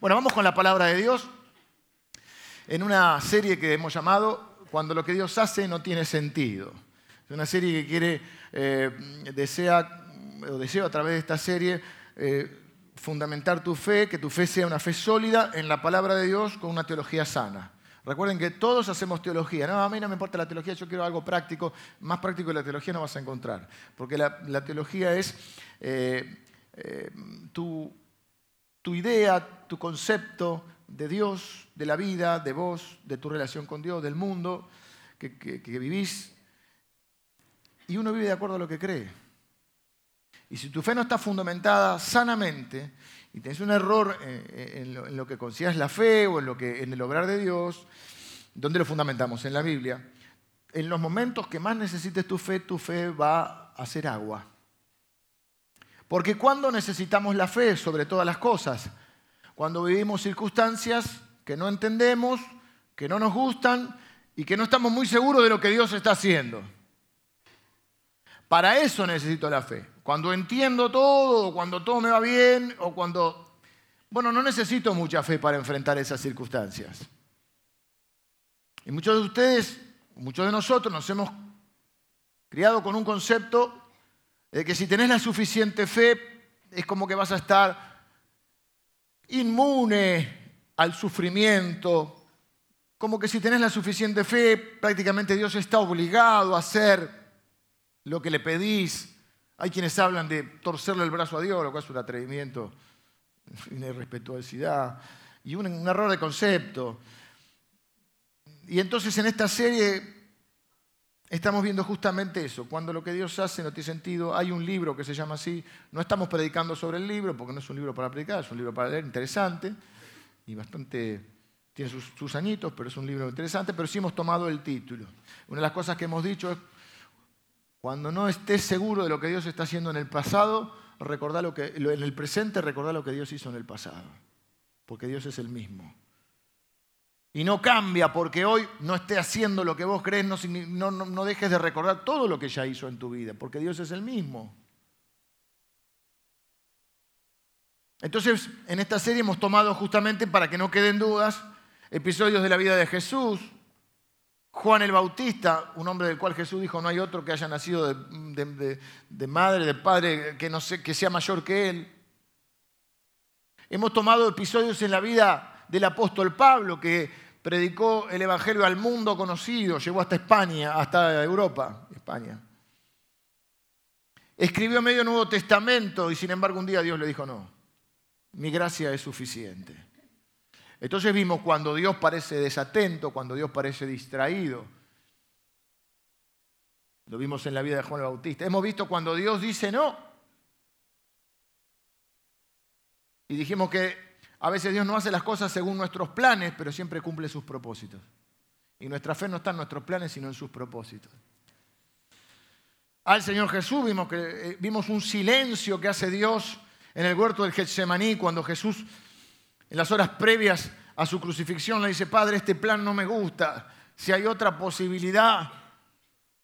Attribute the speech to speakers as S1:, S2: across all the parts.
S1: Bueno, vamos con la palabra de Dios en una serie que hemos llamado Cuando lo que Dios hace no tiene sentido. Es una serie que quiere, eh, desea, o deseo a través de esta serie, eh, fundamentar tu fe, que tu fe sea una fe sólida en la palabra de Dios con una teología sana. Recuerden que todos hacemos teología. No, a mí no me importa la teología, yo quiero algo práctico. Más práctico que la teología no vas a encontrar. Porque la, teología es eh, tu tu idea, tu concepto de Dios, de la vida, de vos, de tu relación con Dios, del mundo que, vivís. Y uno vive de acuerdo a lo que cree. Y si tu fe no está fundamentada sanamente y tienes un error eh, en lo, que consideras la fe o en, lo que, en el obrar de Dios, ¿dónde lo fundamentamos? En la Biblia. En los momentos que más necesites tu fe, tu fe va a ser agua. Porque cuando necesitamos la fe sobre todas las cosas, cuando vivimos circunstancias que no entendemos, que no nos gustan y que no estamos muy seguros de lo que Dios está haciendo. Para eso necesito la fe. Cuando entiendo todo, cuando todo me va bien, o cuando... Bueno, no necesito mucha fe para enfrentar esas circunstancias. Y muchos de ustedes, muchos de nosotros nos hemos criado con un concepto de que si tenés la suficiente fe, es como que vas a estar inmune al sufrimiento, como que si tenés la suficiente fe, prácticamente Dios está obligado a hacer lo que le pedís. Hay quienes hablan de torcerle el brazo a Dios, lo cual es un atrevimiento, una irrespetuosidad y un, un error de concepto. Y entonces en esta serie estamos viendo justamente eso. Cuando lo que Dios hace no tiene sentido, hay un libro que se llama así. No estamos predicando sobre el libro, porque no es un libro para predicar, es un libro para leer, interesante y bastante. Tiene sus, añitos, pero es un libro interesante. Pero sí hemos tomado el título. Una de las cosas que hemos dicho es: cuando no estés seguro de lo que Dios está haciendo en el pasado, recordá lo que, en el presente, recordá lo que Dios hizo en el pasado. Porque Dios es el mismo. Y no cambia porque hoy no esté haciendo lo que vos crees, no, dejes de recordar todo lo que ya hizo en tu vida, porque Dios es el mismo. Entonces, en esta serie hemos tomado justamente, para que no queden dudas, episodios de la vida de Jesús. Juan el Bautista, un hombre del cual Jesús dijo, no hay otro que haya nacido de, madre, de padre, que, que sea mayor que él. Hemos tomado episodios en la vida del apóstol Pablo, que predicó el Evangelio al mundo conocido, llegó hasta España, hasta Europa, España. Escribió medio Nuevo Testamento y sin embargo un día Dios le dijo, no, mi gracia es suficiente. Entonces vimos cuando Dios parece desatento, cuando Dios parece distraído. Lo vimos en la vida de Juan el Bautista. Hemos visto cuando Dios dice no. Y dijimos que a veces Dios no hace las cosas según nuestros planes, pero siempre cumple sus propósitos. Y nuestra fe no está en nuestros planes, sino en sus propósitos. Al Señor Jesús vimos, que, eh, vimos un silencio que hace Dios en el huerto del Getsemaní cuando Jesús, en las horas previas a su crucifixión, le dice, Padre, este plan no me gusta. Si hay otra posibilidad,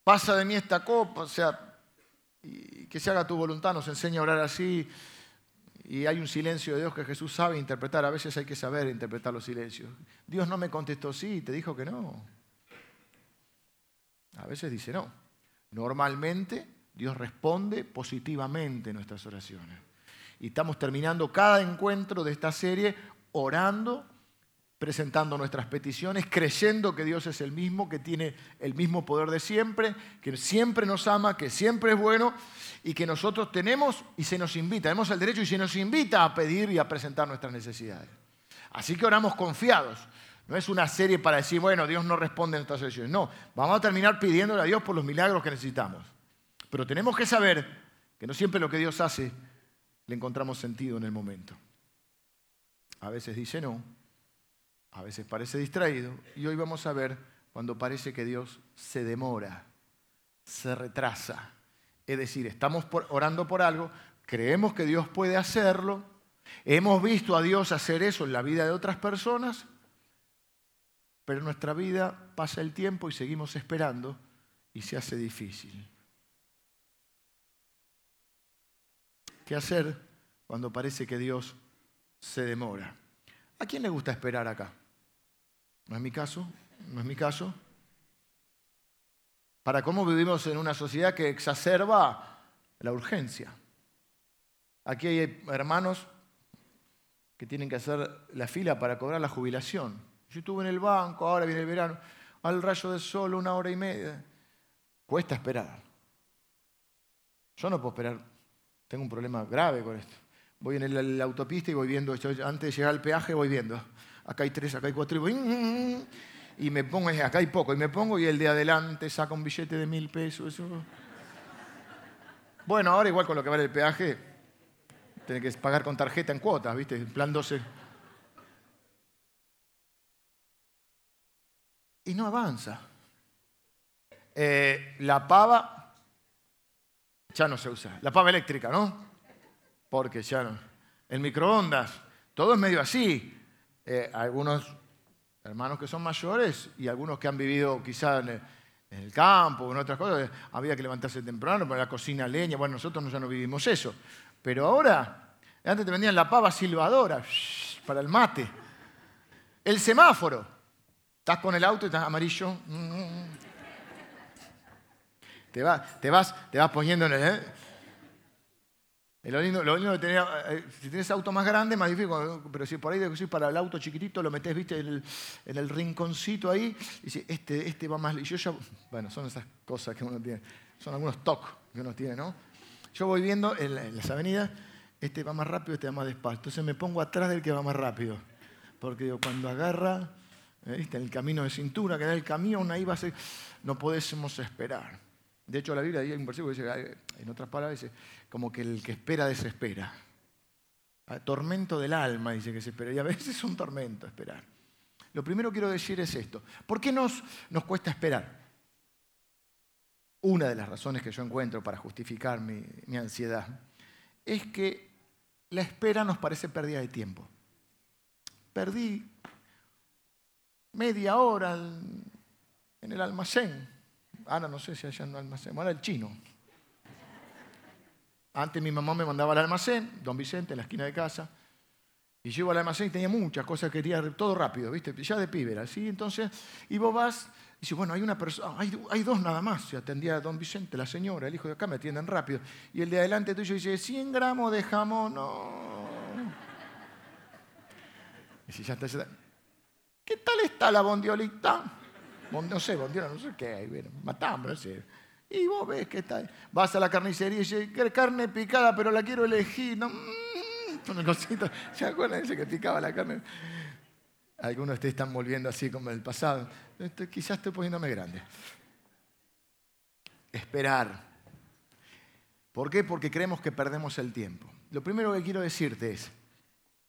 S1: pasa de mí esta copa. O sea, que se haga tu voluntad, nos enseña a orar así y hay un silencio de Dios que Jesús sabe interpretar. A veces hay que saber interpretar los silencios. Dios no me contestó sí, te dijo que no. A veces dice no. Normalmente Dios responde positivamente nuestras oraciones. Y estamos terminando cada encuentro de esta serie orando, presentando nuestras peticiones, creyendo que Dios es el mismo, que tiene el mismo poder de siempre, que siempre nos ama, que siempre es bueno y que nosotros tenemos y se nos invita, tenemos el derecho y se nos invita a pedir y a presentar nuestras necesidades. Así que oramos confiados. No es una serie para decir, bueno, Dios no responde en nuestras oraciones. No, vamos a terminar pidiéndole a Dios por los milagros que necesitamos. Pero tenemos que saber que no siempre lo que Dios hace le encontramos sentido en el momento. A veces dice no, a veces parece distraído, y hoy vamos a ver cuando parece que Dios se demora, se retrasa, es decir, estamos orando por algo, creemos que Dios puede hacerlo, hemos visto a Dios hacer eso en la vida de otras personas, pero en nuestra vida pasa el tiempo y seguimos esperando y se hace difícil. ¿Qué hacer cuando parece que Dios se demora? ¿A quién le gusta esperar acá? No es mi caso, no es mi caso. Para cómo vivimos en una sociedad que exacerba la urgencia. Aquí hay hermanos que tienen que hacer la fila para cobrar la jubilación. Yo estuve en el banco, ahora viene el verano, al rayo del sol, una hora y media. Cuesta esperar. Yo no puedo esperar, tengo un problema grave con esto. Voy en la autopista y voy viendo, antes de llegar al peaje voy viendo. Acá hay tres, acá hay cuatro, y. Mm, mm, mm, y me pongo, acá hay poco, y me pongo y el de adelante saca un billete de mil pesos. Bueno, ahora igual con lo que vale el peaje, tiene que pagar con tarjeta en cuotas, ¿viste? En plan 12. Y no avanza. Eh, la pava ya no se usa. La pava eléctrica, ¿no? Porque ya no. El microondas, todo es medio así. Eh, algunos hermanos que son mayores y algunos que han vivido quizá en el, campo o en otras cosas, había que levantarse temprano, poner la cocina leña. Bueno, nosotros ya no vivimos eso. Pero ahora, antes te vendían la pava silbadora para el mate. El semáforo. Estás con el auto y estás amarillo. Te vas, te vas, te vas poniendo en el. ¿eh? Lo lindo, lo lindo eh, si tienes auto más grande, más difícil, pero si por ahí de para el auto chiquitito, lo metes, viste, en el, rinconcito ahí, y dices, este, este va más. Y yo ya, bueno, son esas cosas que uno tiene, son algunos toques que uno tiene, ¿no? Yo voy viendo en, las avenidas, este va más rápido, este va más despacio. Entonces me pongo atrás del que va más rápido. Porque cuando agarra, eh, ¿viste? en el camino de cintura, que da el camión, ahí va a ser, no podemos esperar. De hecho, la Biblia un versículo que dice, en otras palabras, dice, como que el que espera desespera. Ah, tormento del alma, dice que se espera. Y a veces es un tormento esperar. Lo primero que quiero decir es esto. ¿Por qué nos, nos cuesta esperar? una de las razones que yo encuentro para justificar mi, ansiedad, es que la espera nos parece pérdida de tiempo. Perdí media hora en el almacén. Ahora no sé si allá no almacén, ahora el chino. Antes mi mamá me mandaba al almacén, don Vicente, en la esquina de casa, y yo iba al almacén y tenía muchas cosas, quería todo rápido, ¿viste? Ya de pibe así. Entonces, y vos vas Dice, bueno, hay una persona, hay, dos nada más. Se atendía a don Vicente, la señora, el hijo de acá, me atienden rápido. Y el de adelante tuyo dice, 100 gramos de jamón, no. Y si ya está, ¿qué tal está la bondiolita? No sé, bondiola, no sé qué hay, matamos, no sé. Y vos ves que está. Vas a la carnicería y dice, carne picada, pero la quiero elegir. No, mm, ¿Se acuerdan de ese que picaba la carne? Algunos de ustedes están volviendo así como el pasado. Este, quizás estoy poniéndome grande. Esperar. ¿Por qué? Porque creemos que perdemos el tiempo. Lo primero que quiero decirte es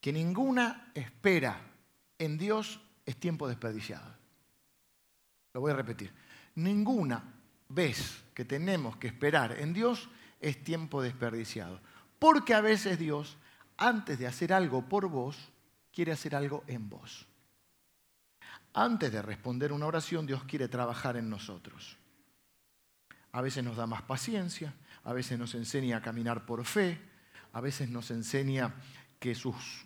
S1: que ninguna espera en Dios es tiempo desperdiciado. Lo voy a repetir. Ninguna vez que tenemos que esperar en Dios es tiempo desperdiciado. Porque a veces Dios, antes de hacer algo por vos, quiere hacer algo en vos. Antes de responder una oración, Dios quiere trabajar en nosotros. A veces nos da más paciencia, a veces nos enseña a caminar por fe, a veces nos enseña que sus...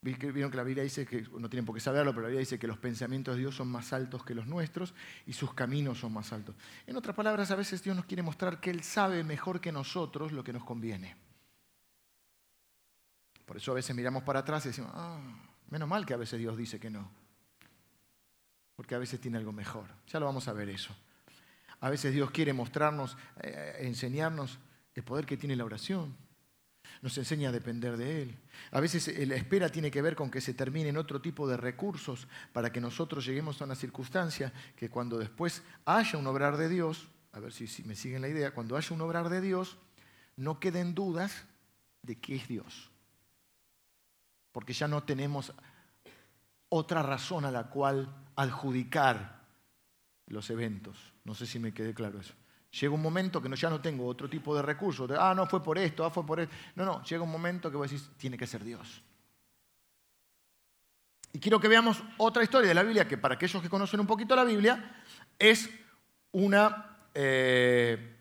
S1: Vieron que la Biblia dice que, no tienen por qué saberlo, pero la Biblia dice que los pensamientos de Dios son más altos que los nuestros y sus caminos son más altos. En otras palabras, a veces Dios nos quiere mostrar que Él sabe mejor que nosotros lo que nos conviene. Por eso a veces miramos para atrás y decimos, ah, menos mal que a veces Dios dice que no porque a veces tiene algo mejor. Ya lo vamos a ver eso. A veces Dios quiere mostrarnos, eh, enseñarnos el poder que tiene la oración. Nos enseña a depender de Él. A veces eh, la espera tiene que ver con que se terminen otro tipo de recursos para que nosotros lleguemos a una circunstancia que cuando después haya un obrar de Dios, a ver si, me siguen la idea, cuando haya un obrar de Dios, no queden dudas de qué es Dios. Porque ya no tenemos otra razón a la cual adjudicar los eventos. No sé si me quedé claro eso. Llega un momento que ya no tengo otro tipo de recursos. ah, no fue por esto, ah, fue por esto. No, no, llega un momento que vos decís, tiene que ser Dios. Y quiero que veamos otra historia de la Biblia, que para aquellos que conocen un poquito la Biblia, es una, eh,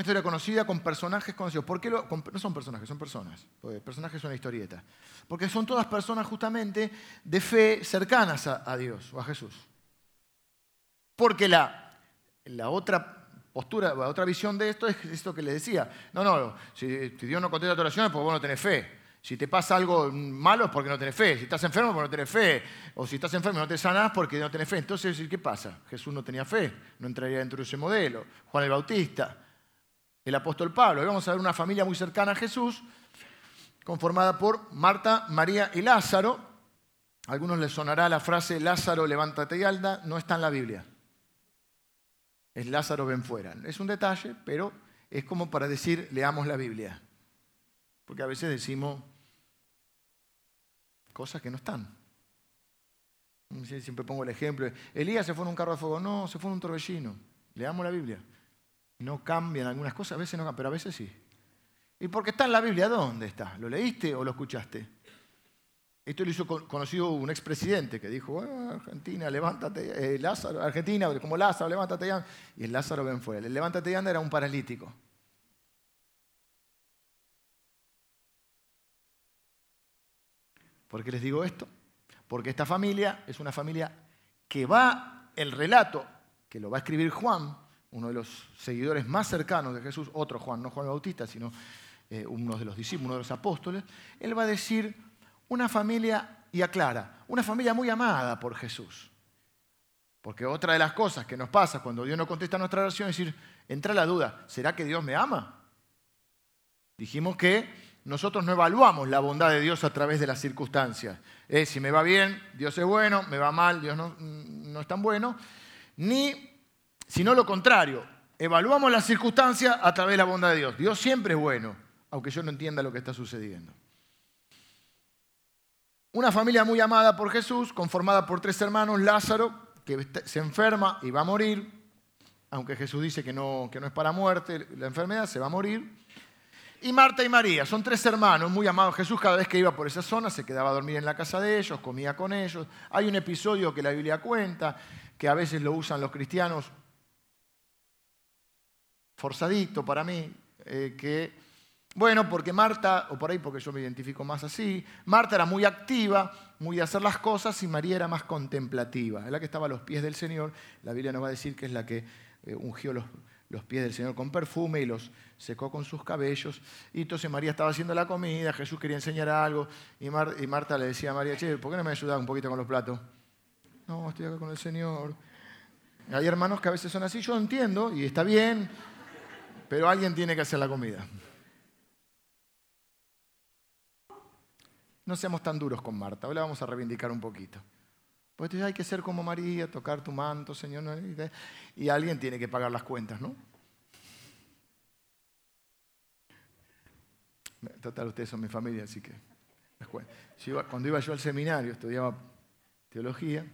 S1: historia conocida con personajes conocidos. ¿Por qué no son personajes, son personas. personajes son una historieta. Porque son todas personas justamente de fe cercanas a, Dios o a Jesús. Porque la, la otra postura, la otra visión de esto es esto que le decía. No, no, si, Dios no contesta tu oración es porque vos no tenés fe. Si te pasa algo malo es porque no tenés fe. Si estás enfermo es porque no tenés fe. O si estás enfermo y no te sanás porque no tenés fe. Entonces, ¿qué pasa? Jesús no tenía fe. No entraría dentro de ese modelo. Juan el Bautista el apóstol Pablo. Hoy vamos a ver una familia muy cercana a Jesús, conformada por Marta, María y Lázaro. A algunos les sonará la frase Lázaro, levántate y alda, no está en la Biblia. Es Lázaro, ven fuera. Es un detalle, pero es como para decir, leamos la Biblia. Porque a veces decimos cosas que no están. Siempre pongo el ejemplo. Elías se fue en un carro de fuego. No, se fue en un torbellino. Leamos la Biblia. No cambian algunas cosas, a veces no cambian, pero a veces sí. ¿Y porque está en la Biblia? ¿Dónde está? ¿Lo leíste o lo escuchaste? Esto lo hizo conocido un expresidente que dijo, Argentina, levántate, eh, Lázaro, Argentina, como Lázaro, levántate ya. Y el Lázaro ven fuera. El levántate ya era un paralítico. ¿Por qué les digo esto? Porque esta familia es una familia que va, el relato que lo va a escribir Juan, uno de los seguidores más cercanos de Jesús, otro Juan, no Juan el Bautista, sino eh, uno de los discípulos, uno de los apóstoles, él va a decir una familia, y aclara, una familia muy amada por Jesús. Porque otra de las cosas que nos pasa cuando Dios no contesta nuestra oración es decir, entra la duda, ¿será que Dios me ama? Dijimos que nosotros no evaluamos la bondad de Dios a través de las circunstancias. si me va bien, Dios es bueno, me va mal, Dios no, no es tan bueno. Ni sino lo contrario. Evaluamos las circunstancias a través de la bondad de Dios. Dios siempre es bueno, aunque yo no entienda lo que está sucediendo. Una familia muy amada por Jesús, conformada por tres hermanos, Lázaro, que se enferma y va a morir, aunque Jesús dice que no, que no es para muerte, la enfermedad se va a morir. Y Marta y María, son tres hermanos muy amados. Jesús cada vez que iba por esa zona se quedaba a dormir en la casa de ellos, comía con ellos. Hay un episodio que la Biblia cuenta, que a veces lo usan los cristianos forzadito para mí, eh, que, bueno, porque Marta, o por ahí porque yo me identifico más así, Marta era muy activa, muy de hacer las cosas, y María era más contemplativa, es la que estaba a los pies del Señor, la Biblia nos va a decir que es la que eh, ungió los, los pies del Señor con perfume y los secó con sus cabellos. Y entonces María estaba haciendo la comida, Jesús quería enseñar algo, y, y Marta le decía a María, che, ¿por qué no me ayudas un poquito con los platos? No, estoy acá con el Señor. Hay hermanos que a veces son así, yo entiendo, y está bien, pero alguien tiene que hacer la comida. No seamos tan duros con Marta, hoy la vamos a reivindicar un poquito. Pues hay que ser como María, tocar tu manto, Señor, y alguien tiene que pagar las cuentas, ¿no? Total, ustedes son mi familia, así que... Cuando iba yo al seminario, estudiaba teología,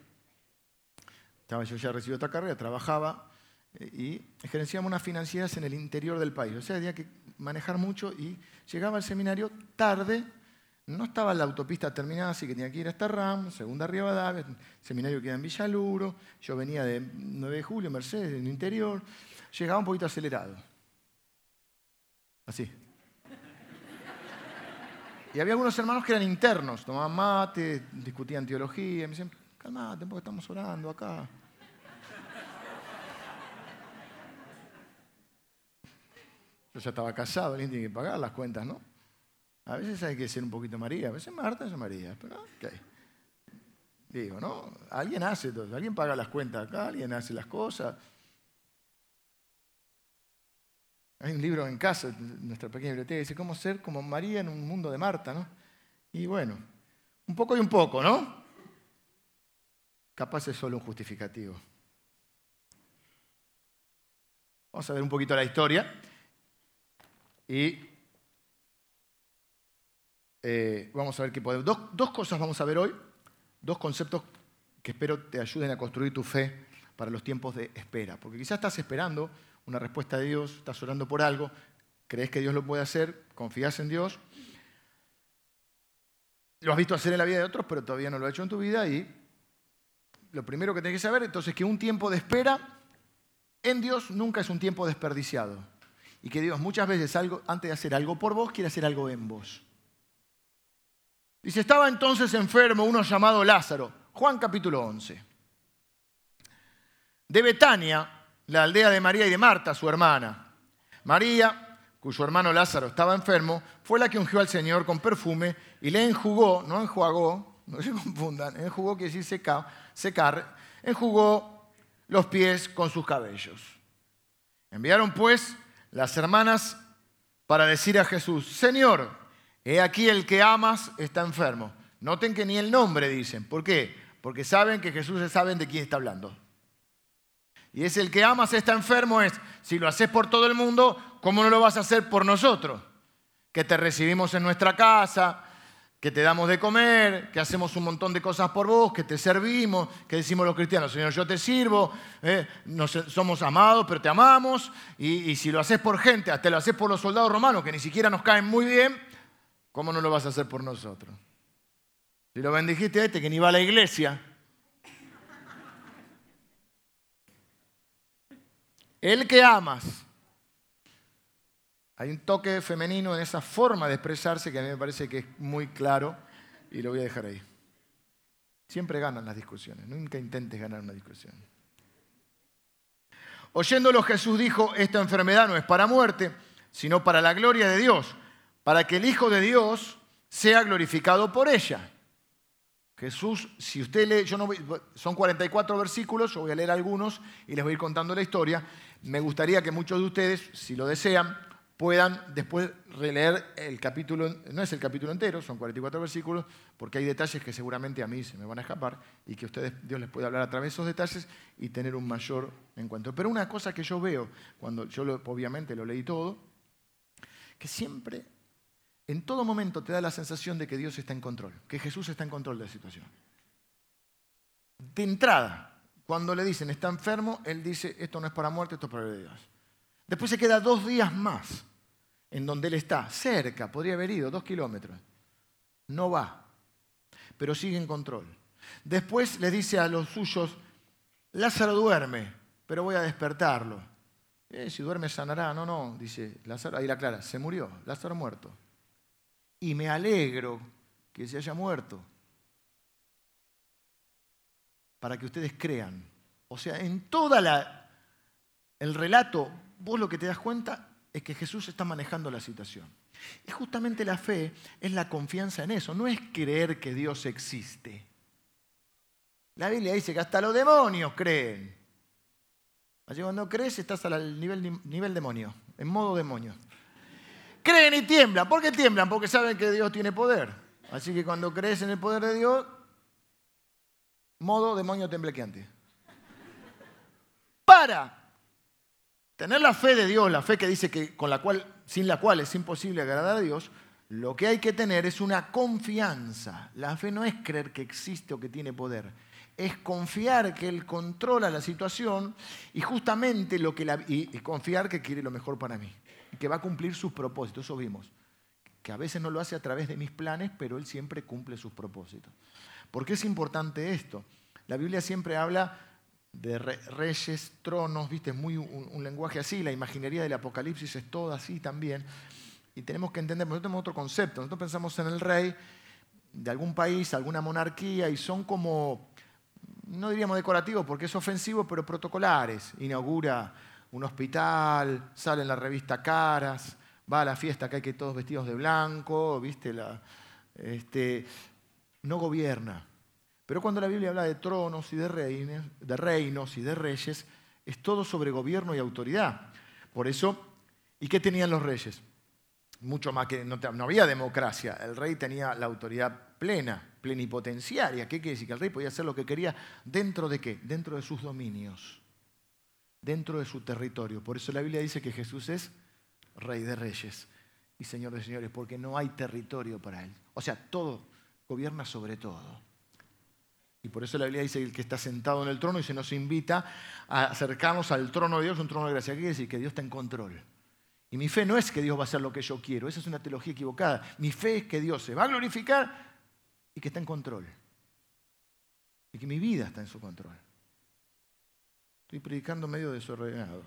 S1: estaba yo ya recibido otra carrera, trabajaba y gerenciamos unas financieras en el interior del país. O sea, había que manejar mucho y llegaba al seminario tarde, no estaba la autopista terminada, así que tenía que ir hasta RAM, segunda Rivadavia, seminario queda en Villaluro, yo venía de 9 de julio, Mercedes, en el interior, llegaba un poquito acelerado. Así. Y había algunos hermanos que eran internos, tomaban mate, discutían teología, me decían, calmate, porque estamos orando acá. Yo ya estaba casado, alguien tiene que pagar las cuentas, ¿no? A veces hay que ser un poquito María, a veces Marta es María, pero ok. Digo, ¿no? Alguien hace todo, alguien paga las cuentas acá, alguien hace las cosas. Hay un libro en casa, nuestra pequeña biblioteca, dice cómo ser como María en un mundo de Marta, ¿no? Y bueno, un poco y un poco, ¿no? Capaz es solo un justificativo. Vamos a ver un poquito la historia. Y eh, vamos a ver qué podemos. Dos, dos cosas vamos a ver hoy, dos conceptos que espero te ayuden a construir tu fe para los tiempos de espera. Porque quizás estás esperando una respuesta de Dios, estás orando por algo, crees que Dios lo puede hacer, confías en Dios, lo has visto hacer en la vida de otros, pero todavía no lo ha hecho en tu vida y lo primero que tienes que saber entonces es que un tiempo de espera en Dios nunca es un tiempo desperdiciado. y que Dios muchas veces antes de hacer algo por vos, quiere hacer algo en vos. Dice, estaba entonces enfermo uno llamado Lázaro, Juan capítulo 11, de Betania, la aldea de María y de Marta, su hermana. María, cuyo hermano Lázaro estaba enfermo, fue la que ungió al Señor con perfume y le enjugó, no enjuagó, no se confundan, enjugó quiere decir secar, secar, enjugó los pies con sus cabellos. Enviaron pues las hermanas para decir a Jesús, Señor, he aquí el que amas está enfermo. Noten que ni el nombre dicen. ¿Por qué? Porque saben que Jesús saben de quién está hablando. Y es el que amas está enfermo es, si lo haces por todo el mundo, ¿cómo no lo vas a hacer por nosotros? Que te recibimos en nuestra casa, que te damos de comer, que hacemos un montón de cosas por vos, que te servimos, que decimos los cristianos, Señor, yo te sirvo, eh, somos amados, pero te amamos, y, si lo haces por gente, hasta lo haces por los soldados romanos, que ni siquiera nos caen muy bien, ¿cómo no lo vas a hacer por nosotros? Si lo bendijiste a este que ni va a la iglesia, el que amas, hay un toque femenino en esa forma de expresarse que a mí me parece que es muy claro y lo voy a dejar ahí. Siempre ganan las discusiones, nunca intentes ganar una discusión. Oyéndolo Jesús dijo, esta enfermedad no es para muerte, sino para la gloria de Dios, para que el Hijo de Dios sea glorificado por ella. Jesús, si usted lee, yo no son 44 versículos, yo voy a leer algunos y les voy a ir contando la historia. Me gustaría que muchos de ustedes, si lo desean, puedan después releer el capítulo, no es el capítulo entero, son 44 versículos, porque hay detalles que seguramente a mí se me van a escapar y que ustedes, Dios les puede hablar a través de esos detalles y tener un mayor encuentro. Pero una cosa que yo veo, cuando yo obviamente lo leí todo, que siempre, en todo momento te da la sensación de que Dios está en control, que Jesús está en control de la situación. De entrada, cuando le dicen está enfermo, Él dice esto no es para muerte, esto es para Dios. Después se queda dos días más en donde él está, cerca, podría haber ido, dos kilómetros. No va, pero sigue en control. Después le dice a los suyos, Lázaro duerme, pero voy a despertarlo. Eh, si duerme sanará. No, no, dice Lázaro, ahí la clara, se murió, Lázaro muerto. Y me alegro que se haya muerto. Para que ustedes crean. O sea, en toda el relato, vos lo que te das cuenta es que Jesús está manejando la situación. Y justamente la fe es la confianza en eso, no es creer que Dios existe. La Biblia dice que hasta los demonios creen. Así cuando crees estás al nivel, nivel demonio, en modo demonio. Creen y tiemblan. ¿Por qué tiemblan? Porque saben que Dios tiene poder. Así que cuando crees en el poder de Dios, modo demonio temblequeante. Para Tener la fe de Dios, la fe que dice que con la cual, sin la cual es imposible agradar a Dios, lo que hay que tener es una confianza. La fe no es creer que existe o que tiene poder, es confiar que Él controla la situación y justamente lo que la, y, confiar que quiere lo mejor para mí que va a cumplir sus propósitos. Eso vimos, que a veces no lo hace a través de mis planes, pero Él siempre cumple sus propósitos. ¿Por qué es importante esto? La Biblia siempre habla de reyes, tronos, viste, muy un, lenguaje así, la imaginería del Apocalipsis es todo así también. Y tenemos que entender, nosotros tenemos otro concepto, nosotros pensamos en el rey de algún país, alguna monarquía, y son como, no diríamos decorativos porque es ofensivo, pero protocolares. Inaugura un hospital, sale en la revista Caras, va a la fiesta que hay que todos vestidos de blanco, viste, la, este, no gobierna. Pero cuando la Biblia habla de tronos y de reinos, de reinos y de reyes, es todo sobre gobierno y autoridad. Por eso, ¿y qué tenían los reyes? Mucho más que no, había democracia. El rey tenía la autoridad plena, plenipotenciaria. ¿Qué quiere decir? Que el rey podía hacer lo que quería dentro de qué? Dentro de sus dominios, dentro de su territorio. Por eso la Biblia dice que Jesús es rey de reyes y señor de señores, porque no hay territorio para él. O sea, todo gobierna sobre todo. Y por eso la Biblia dice que el que está sentado en el trono y se nos invita a acercarnos al trono de Dios, un trono de gracia. ¿Qué quiere decir? Que Dios está en control. Y mi fe no es que Dios va a hacer lo que yo quiero, esa es una teología equivocada. Mi fe es que Dios se va a glorificar y que está en control. Y que mi vida está en su control. Estoy predicando medio desordenado.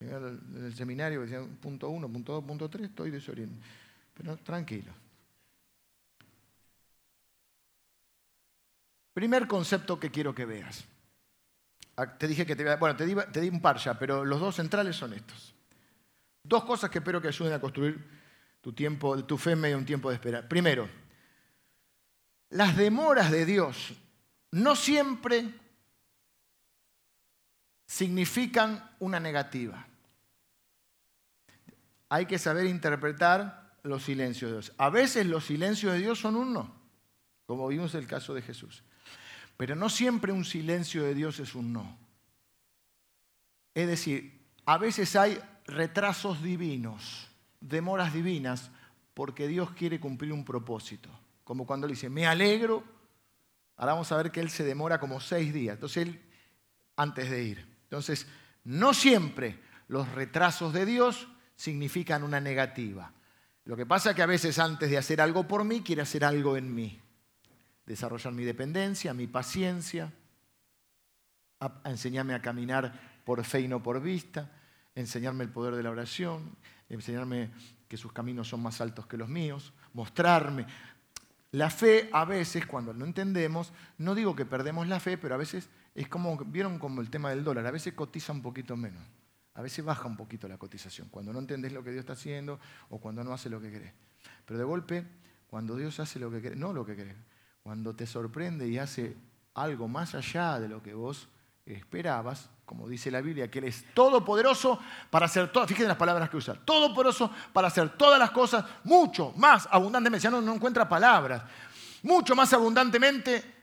S1: En el seminario decían punto uno, punto dos, punto tres, estoy desorientado. Pero tranquilo. Primer concepto que quiero que veas. Ah, te dije que te, bueno, te di, te di un par ya, pero los dos centrales son estos. Dos cosas que espero que ayuden a construir tu tu fe en medio de un tiempo de espera. Primero, las demoras de Dios no siempre significan una negativa. Hay que saber interpretar los silencios de Dios. A veces los silencios de Dios son un no, como vimos en el caso de Jesús. Pero no siempre un silencio de Dios es un no. Es decir, a veces hay retrasos divinos, demoras divinas, porque Dios quiere cumplir un propósito. Como cuando le dice, me alegro, ahora vamos a ver que Él se demora como seis días. Entonces Él, antes de ir. Entonces, no siempre los retrasos de Dios significan una negativa. Lo que pasa es que a veces antes de hacer algo por mí, quiere hacer algo en mí. Desarrollar mi dependencia, mi paciencia, enseñarme a caminar por fe y no por vista, enseñarme el poder de la oración, enseñarme que sus caminos son más altos que los míos, mostrarme. La fe a veces, cuando no entendemos, no digo que perdemos la fe, pero a veces es como, vieron como el tema del dólar, a veces cotiza un poquito menos, a veces baja un poquito la cotización, cuando no entendés lo que Dios está haciendo o cuando no hace lo que querés. Pero de golpe, cuando Dios hace lo que querés, no lo que querés, cuando te sorprende y hace algo más allá de lo que vos esperabas, como dice la Biblia, que Él es todopoderoso para hacer todas, fíjense las palabras que usa, todopoderoso para hacer todas las cosas mucho más abundantemente, ya no, no encuentra palabras, mucho más abundantemente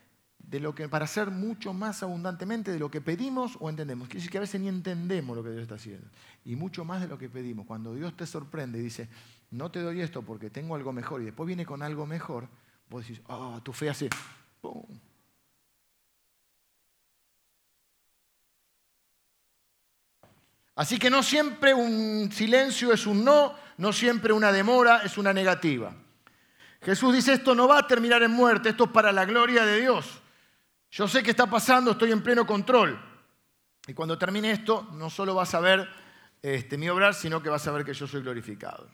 S1: de lo que, para hacer mucho más abundantemente de lo que pedimos o entendemos. Quiere decir que a veces ni entendemos lo que Dios está haciendo. Y mucho más de lo que pedimos. Cuando Dios te sorprende y dice, no te doy esto porque tengo algo mejor, y después viene con algo mejor, vos decís, ah, tu fe hace, ¡pum! Así que no siempre un silencio es un no, no siempre una demora es una negativa. Jesús dice, esto no va a terminar en muerte, esto es para la gloria de Dios. Yo sé qué está pasando, estoy en pleno control. Y cuando termine esto, no solo vas a ver este, mi obrar, sino que vas a ver que yo soy glorificado.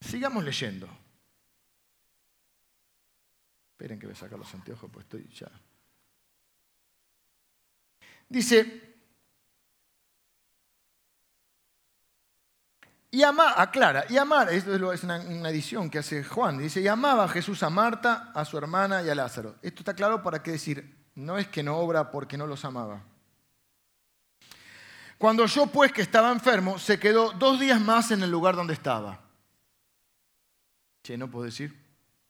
S1: Sigamos leyendo. Esperen que voy a sacar los anteojos, pues estoy ya. Dice, y ama, aclara, y amar, esto es una, una, edición que hace Juan, dice, y amaba Jesús a Marta, a su hermana y a Lázaro. Esto está claro para qué decir, no es que no obra porque no los amaba. Cuando yo pues que estaba enfermo, se quedó dos días más en el lugar donde estaba. Che, no puedo decir.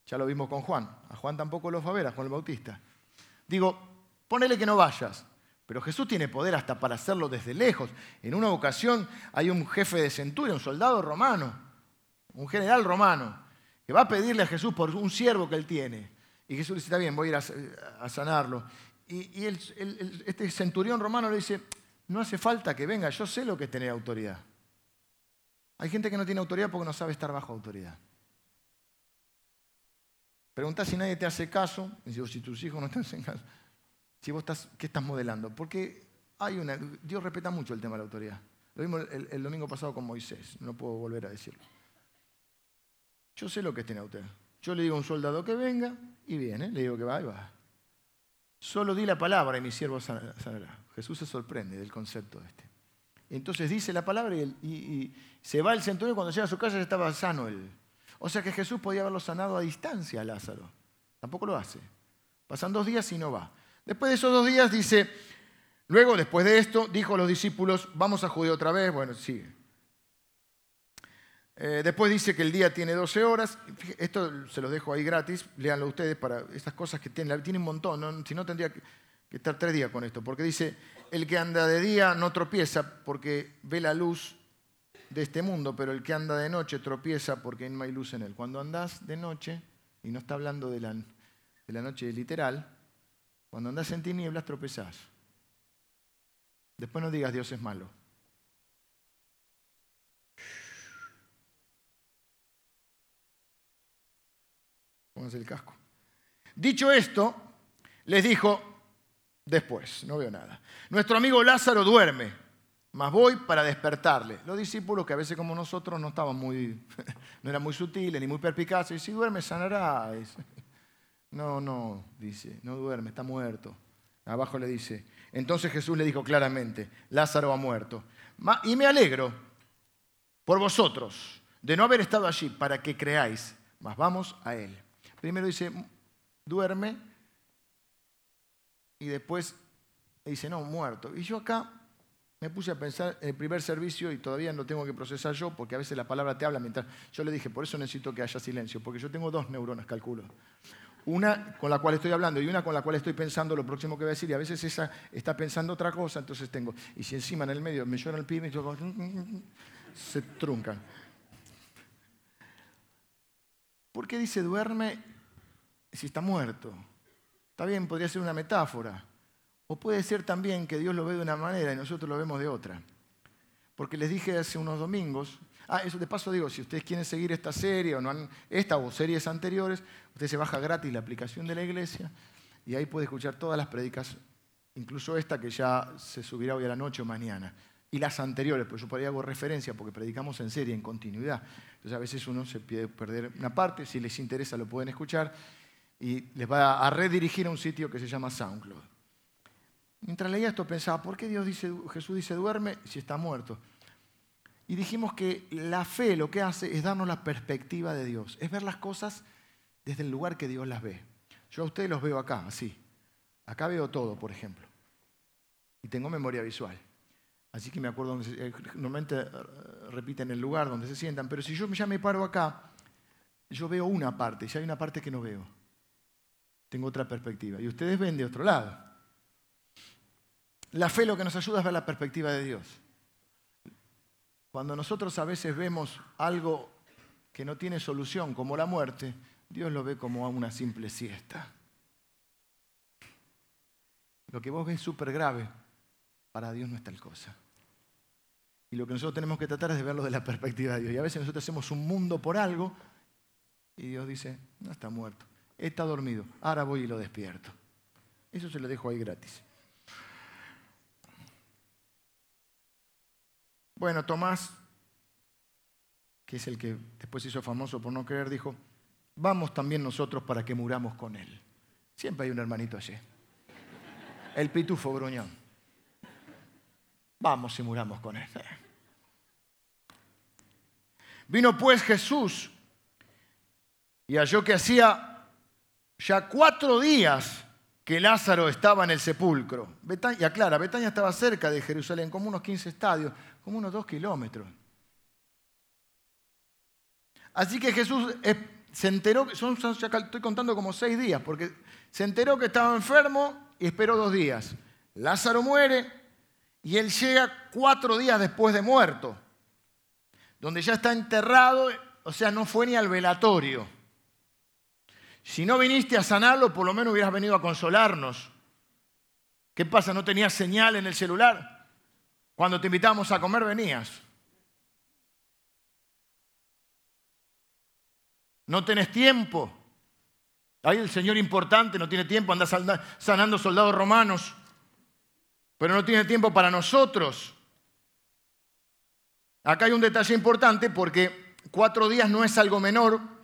S1: Ya lo vimos con Juan. A Juan tampoco lo fue a ver, a Juan el Bautista. Digo, ponele que no vayas. Pero Jesús tiene poder hasta para hacerlo desde lejos. En una ocasión hay un jefe de centuria, un soldado romano, un general romano, que va a pedirle a Jesús por un siervo que él tiene. Y Jesús dice, está bien, voy a ir a, sanarlo. Y, este centurión romano le dice, no hace falta que venga, yo sé lo que es tener autoridad. Hay gente que no tiene autoridad porque no sabe estar bajo autoridad. Preguntás si nadie te hace caso, y si tus hijos no te hacen caso, si vos estás, ¿qué estás modelando? Porque hay una, Dios respeta mucho el tema de la autoridad. Lo vimos el, domingo pasado con Moisés, no puedo volver a decirlo. Yo sé lo que es tener autoridad. Yo le digo a un soldado que venga y viene, le digo que va y va. Solo di la palabra y mi siervo sanará. Jesús se sorprende del concepto este. Entonces dice la palabra y, se va el centurión cuando llega a su casa ya estaba sano él. O sea que Jesús podía haberlo sanado a distancia a Lázaro. Tampoco lo hace. Pasan dos días y no va. Después de esos dos días dice, luego después de esto, dijo a los discípulos, vamos a Judea otra vez. Bueno, sigue. Eh, después dice que el día tiene 12 horas. Esto se los dejo ahí gratis. Léanlo ustedes para estas cosas que tienen. Tiene un montón. Si no, tendría que estar tres días con esto. Porque dice, el que anda de día no tropieza porque ve la luz de este mundo, pero el que anda de noche tropieza porque no hay luz en él. Cuando andás de noche, y no está hablando de la, de la noche literal, cuando andás en tinieblas tropezás. Después no digas Dios es malo. Pónganse el casco. Dicho esto, les dijo, después, no veo nada, nuestro amigo Lázaro duerme, mas voy para despertarle. Los discípulos, que a veces como nosotros no estaban muy, no eran muy sutiles ni muy perpicaces, y si duerme sanará. No, no, dice, no duerme, está muerto. Abajo le dice, entonces Jesús le dijo claramente, Lázaro ha muerto. Y me alegro por vosotros de no haber estado allí para que creáis, mas vamos a él. Primero dice, duerme, y después dice, no, muerto. Y yo acá me puse a pensar en el primer servicio y todavía no tengo que procesar yo, porque a veces la palabra te habla mientras... Yo le dije, por eso necesito que haya silencio, porque yo tengo dos neuronas, calculo. Una con la cual estoy hablando y una con la cual estoy pensando lo próximo que voy a decir. Y a veces esa está pensando otra cosa, entonces tengo... Y si encima en el medio me llora el pibe, yo se truncan. ¿Por qué dice duerme si está muerto? Está bien, podría ser una metáfora. O puede ser también que Dios lo ve de una manera y nosotros lo vemos de otra. Porque les dije hace unos domingos, ah, eso de paso digo, si ustedes quieren seguir esta serie o no han, esta o series anteriores, usted se baja gratis la aplicación de la iglesia y ahí puede escuchar todas las predicas, incluso esta que ya se subirá hoy a la noche o mañana. Y las anteriores, pues yo por ahí hago referencia porque predicamos en serie, en continuidad. Entonces a veces uno se puede perder una parte, si les interesa lo pueden escuchar y les va a redirigir a un sitio que se llama SoundCloud. Mientras leía esto pensaba, ¿por qué Dios dice, Jesús dice duerme si está muerto? Y dijimos que la fe lo que hace es darnos la perspectiva de Dios, es ver las cosas desde el lugar que Dios las ve. Yo a ustedes los veo acá, así. Acá veo todo, por ejemplo. Y tengo memoria visual. Así que me acuerdo, eh, normalmente eh, repiten el lugar donde se sientan, pero si yo ya me paro acá, yo veo una parte, y hay una parte que no veo tengo otra perspectiva. Y ustedes ven de otro lado. La fe lo que nos ayuda es ver la perspectiva de Dios. Cuando nosotros a veces vemos algo que no tiene solución, como la muerte, Dios lo ve como una simple siesta. Lo que vos ves súper grave, para Dios no es tal cosa. Y lo que nosotros tenemos que tratar es de verlo de la perspectiva de Dios. Y a veces nosotros hacemos un mundo por algo y Dios dice, no está muerto está dormido, ahora voy y lo despierto. Eso se lo dejo ahí gratis. Bueno, Tomás, que es el que después hizo famoso por no creer, dijo, vamos también nosotros para que muramos con él. Siempre hay un hermanito allí. El pitufo gruñón. Vamos y muramos con él. Vino pues Jesús y halló que hacía ya cuatro días que Lázaro estaba en el sepulcro. Betania, aclara, Betania estaba cerca de Jerusalén, como unos 15 estadios, como unos dos kilómetros. Así que Jesús eh, se enteró, estoy contando como seis días, porque se enteró que estaba enfermo y esperó dos días. Lázaro muere y él llega cuatro días después de muerto, donde ya está enterrado, o sea, no fue ni al velatorio. Si no viniste a sanarlo, por lo menos hubieras venido a consolarnos. ¿Qué pasa? ¿No tenías señal en el celular? Cuando te invitamos a comer venías. No tenés tiempo. Ahí el Señor importante no tiene tiempo, anda sanando soldados romanos, pero no tiene tiempo para nosotros. Acá hay un detalle importante porque cuatro días no es algo menor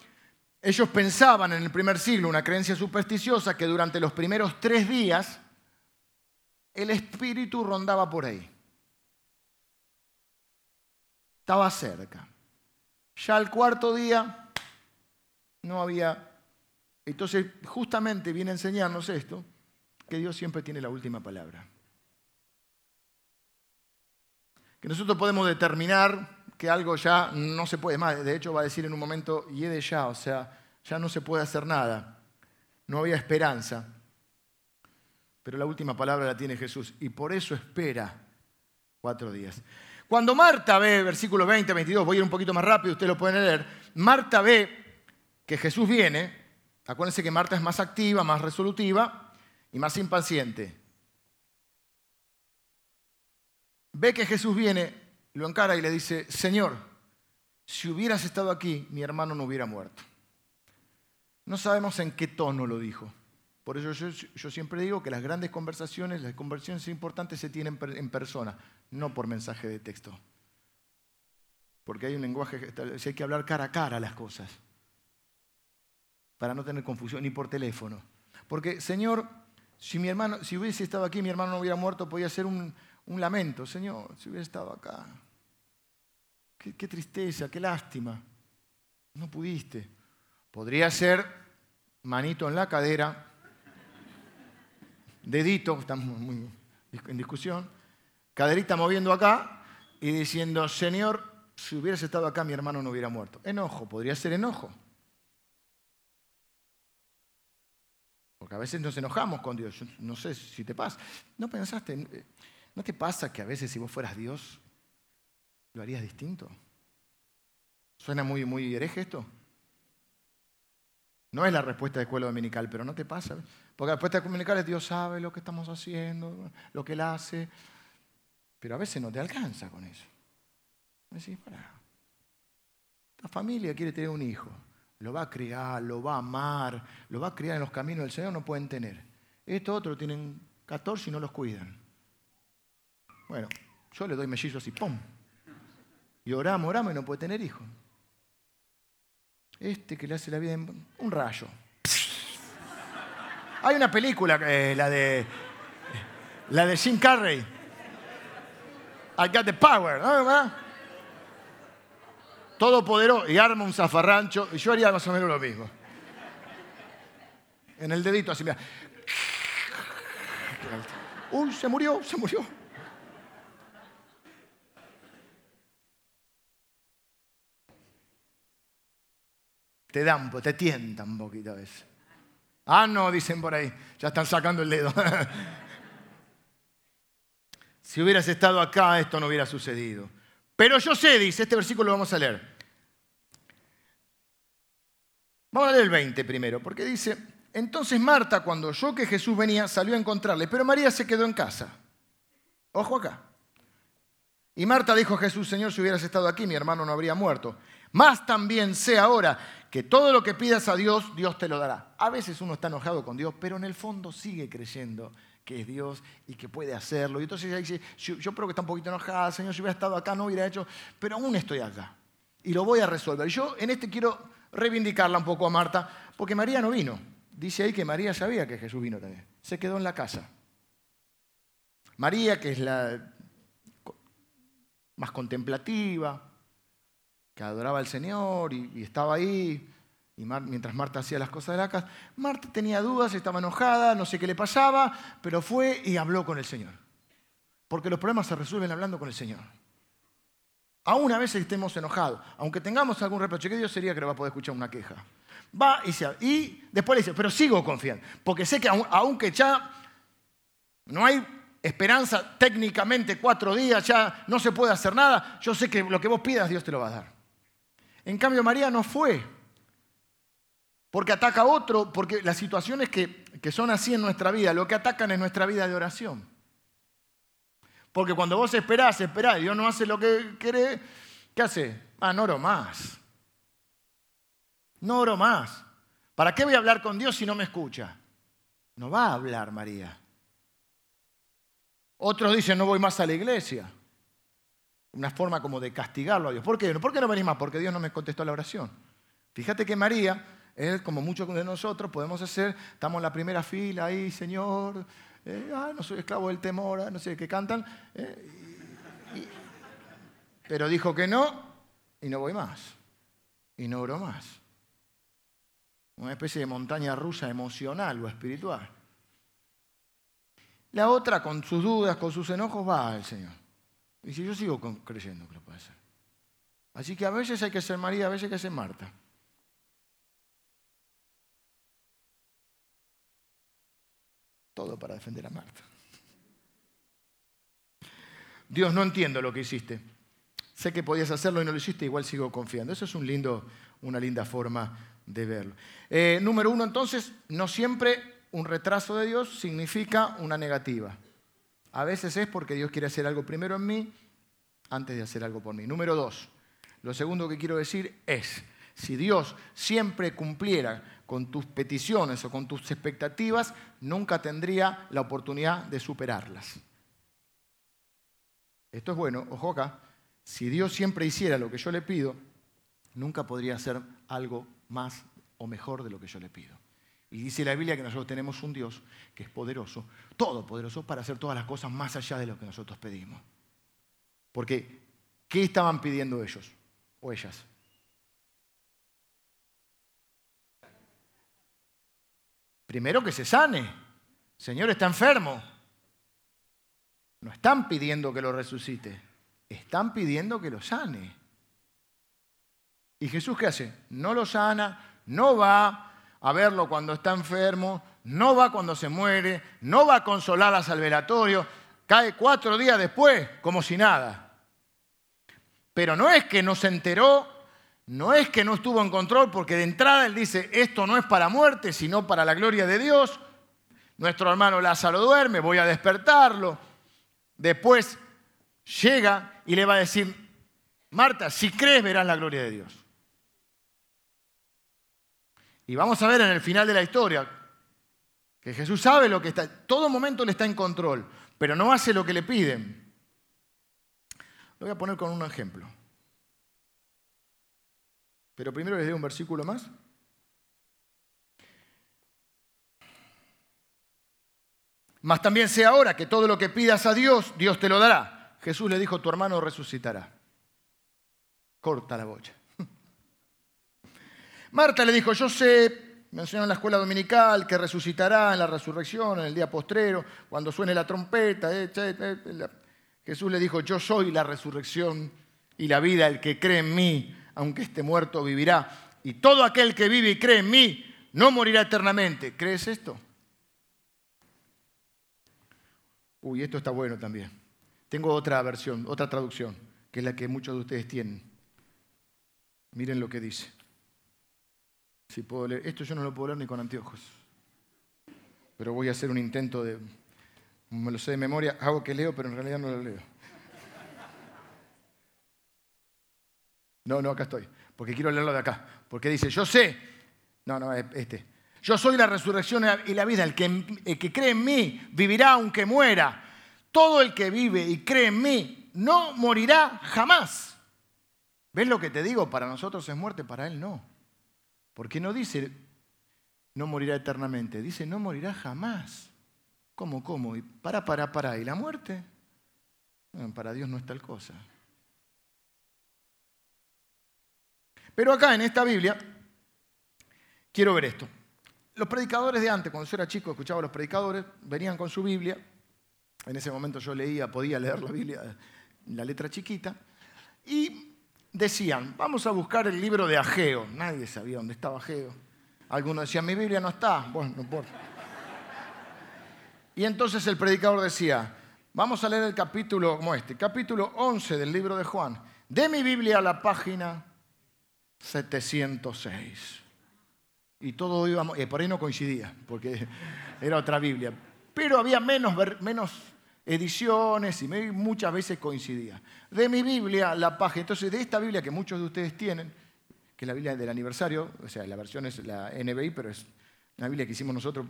S1: ellos pensaban en el primer siglo, una creencia supersticiosa, que durante los primeros tres días el espíritu rondaba por ahí. Estaba cerca. Ya al cuarto día no había... Entonces justamente viene a enseñarnos esto, que Dios siempre tiene la última palabra. Que nosotros podemos determinar que algo ya no se puede más. De hecho, va a decir en un momento, y ya, o sea, ya no se puede hacer nada. No había esperanza. Pero la última palabra la tiene Jesús y por eso espera cuatro días. Cuando Marta ve, versículo 20, 22, voy a ir un poquito más rápido, ustedes lo pueden leer, Marta ve que Jesús viene, acuérdense que Marta es más activa, más resolutiva y más impaciente. Ve que Jesús viene lo encara y le dice, Señor, si hubieras estado aquí, mi hermano no hubiera muerto. No sabemos en qué tono lo dijo. Por eso yo, siempre digo que las grandes conversaciones, las conversaciones importantes se tienen en persona, no por mensaje de texto. Porque hay un lenguaje, hay que hablar cara a cara las cosas, para no tener confusión, ni por teléfono. Porque, Señor, si mi hermano, si hubiese estado aquí, mi hermano no hubiera muerto, podía ser un, lamento. Señor, si hubiera estado acá. qué tristeza, qué lástima. No pudiste. Podría ser manito en la cadera, dedito, estamos muy en discusión, caderita moviendo acá y diciendo, Señor, si hubieras estado acá mi hermano no hubiera muerto. Enojo, podría ser enojo. Porque a veces nos enojamos con Dios. no sé si te pasa. ¿No pensaste, no te pasa que a veces si vos fueras Dios, lo harías distinto? ¿Suena muy, muy hereje esto? No es la respuesta de escuela dominical, pero no te pasa. Porque la respuesta dominical es Dios sabe lo que estamos haciendo, lo que Él hace. Pero a veces no te alcanza con eso. Decís, para. La familia quiere tener un hijo. Lo va a criar, lo va a amar, lo va a criar en los caminos del Señor, no pueden tener. Esto otro tienen 14 y no los cuidan. Bueno, yo le doy mellizos y ¡pum! Y oramos, oramos y no puede tener hijos. Este que le hace la vida en un rayo. Hay una película, eh, la de la de Jim Carrey. I got the power, ¿no? Todopoderoso y arma un zafarrancho. Y yo haría más o menos lo mismo. En el dedito así, mira. Uy, se murió, se murió. Te dan, te tientan un poquito a veces. Ah, no, dicen por ahí, ya están sacando el dedo. si hubieras estado acá, esto no hubiera sucedido. Pero yo sé, dice, este versículo lo vamos a leer. Vamos a leer el 20 primero, porque dice, entonces Marta, cuando oyó que Jesús venía, salió a encontrarle, pero María se quedó en casa. Ojo acá. Y Marta dijo a Jesús, Señor, si hubieras estado aquí, mi hermano no habría muerto. Más también sé ahora que todo lo que pidas a Dios, Dios te lo dará. A veces uno está enojado con Dios, pero en el fondo sigue creyendo que es Dios y que puede hacerlo. Y entonces ella dice, yo, creo que está un poquito enojada, Señor, si hubiera estado acá no hubiera hecho, pero aún estoy acá. Y lo voy a resolver. Yo en este quiero reivindicarla un poco a Marta, porque María no vino. Dice ahí que María sabía que Jesús vino también. Se quedó en la casa. María, que es la más contemplativa, que adoraba al Señor y, estaba ahí, y mientras Marta hacía las cosas de la casa, Marta tenía dudas, estaba enojada, no sé qué le pasaba, pero fue y habló con el Señor. Porque los problemas se resuelven hablando con el Señor. Aún a veces estemos enojados, aunque tengamos algún reproche, que Dios sería que no va a poder escuchar una queja. Va y, se, y después le dice, pero sigo confiando, porque sé que aunque ya no hay esperanza técnicamente cuatro días, ya no se puede hacer nada, yo sé que lo que vos pidas Dios te lo va a dar. En cambio, María no fue. Porque ataca a otro, porque las situaciones que, son así en nuestra vida, lo que atacan es nuestra vida de oración. Porque cuando vos esperás, esperás, Dios no hace lo que quiere, ¿qué hace? Ah, no oro más. No oro más. ¿Para qué voy a hablar con Dios si no me escucha? No va a hablar María. Otros dicen, no voy más a la iglesia una forma como de castigarlo a Dios. ¿Por qué? ¿Por qué no venís más? Porque Dios no me contestó la oración. Fíjate que María, como muchos de nosotros podemos hacer, estamos en la primera fila ahí, Señor, eh, no soy esclavo del temor, ah, no sé qué cantan, eh, pero dijo que no y no voy más, y no oro más. Una especie de montaña rusa emocional o espiritual. La otra, con sus dudas, con sus enojos, va al Señor. Si yo sigo creyendo que lo puede hacer. Así que a veces hay que ser María, a veces hay que ser Marta. Todo para defender a Marta. Dios, no entiendo lo que hiciste. Sé que podías hacerlo y no lo hiciste, igual sigo confiando. Eso es una linda forma de verlo. Eh, número uno, entonces, no siempre un retraso de Dios significa una negativa. A veces es porque Dios quiere hacer algo primero en mí antes de hacer algo por mí. Número dos, lo segundo que quiero decir es, Si Dios siempre cumpliera con tus peticiones o con tus expectativas, nunca tendría la oportunidad de superarlas. Esto es bueno, ojo acá, si Dios siempre hiciera lo que yo le pido, nunca podría hacer algo más o mejor de lo que yo le pido. Y dice la Biblia que nosotros tenemos un Dios que es poderoso, todopoderoso, para hacer todas las cosas más allá de lo que nosotros pedimos. Porque, ¿qué estaban pidiendo ellos o ellas? Primero que se sane. Señor está enfermo. No están pidiendo que lo resucite, están pidiendo que lo sane. ¿Y Jesús qué hace? No lo sana, no va a verlo cuando está enfermo, no va cuando se muere, no va a consolar al velatorio, cae cuatro días después como si nada. Pero no es que no se enteró, no es que no estuvo en control, porque de entrada él dice, esto no es para muerte, sino para la gloria de Dios. Nuestro hermano Lázaro duerme, voy a despertarlo. Después llega y le va a decir, Marta, si crees verás la gloria de Dios. Y vamos a ver en el final de la historia que Jesús sabe lo que está, todo momento le está en control, pero no hace lo que le piden. Lo voy a poner con un ejemplo. Pero primero les doy un versículo más. Mas también sé ahora que todo lo que pidas a Dios, Dios te lo dará. Jesús le dijo, tu hermano resucitará. Corta la bocha. Marta le dijo, yo sé, me enseñaron en la escuela dominical, que resucitará en la resurrección, en el día postrero, cuando suene la trompeta. Jesús le dijo, yo soy la resurrección y la vida, el que cree en mí, aunque esté muerto, vivirá. Y todo aquel que vive y cree en mí, no morirá eternamente. ¿Crees esto? Uy, esto está bueno también. Tengo otra versión, otra traducción, que es la que muchos de ustedes tienen. Miren lo que dice. Si puedo leer. Esto yo no lo puedo leer ni con anteojos. Pero voy a hacer un intento de. Me lo sé de memoria, hago que leo, pero en realidad no lo leo. No, no, acá estoy. Porque quiero leerlo de acá. Porque dice, yo sé. No, no, este. Yo soy la resurrección y la vida. El que, el que cree en mí vivirá aunque muera. Todo el que vive y cree en mí no morirá jamás. ¿Ves lo que te digo? Para nosotros es muerte, para él no. Porque no dice no morirá eternamente, dice no morirá jamás. ¿Cómo, cómo? Y para, para, para. ¿Y la muerte? para Dios no es tal cosa. Pero acá en esta Biblia, quiero ver esto. Los predicadores de antes, cuando yo era chico, escuchaba a los predicadores, venían con su Biblia. En ese momento yo leía, podía leer la Biblia, la letra chiquita. Y decían, vamos a buscar el libro de Ageo. Nadie sabía dónde estaba Ageo. Algunos decían, mi Biblia no está. Bueno, no importa. Y entonces el predicador decía, vamos a leer el capítulo como este, capítulo 11 del libro de Juan. De mi Biblia a la página 706. Y todo íbamos, y por ahí no coincidía, porque era otra Biblia. Pero había menos, menos ediciones y muchas veces coincidía. De mi Biblia, la página, entonces de esta Biblia que muchos de ustedes tienen, que es la Biblia del aniversario, o sea, la versión es la NBI, pero es una Biblia que hicimos nosotros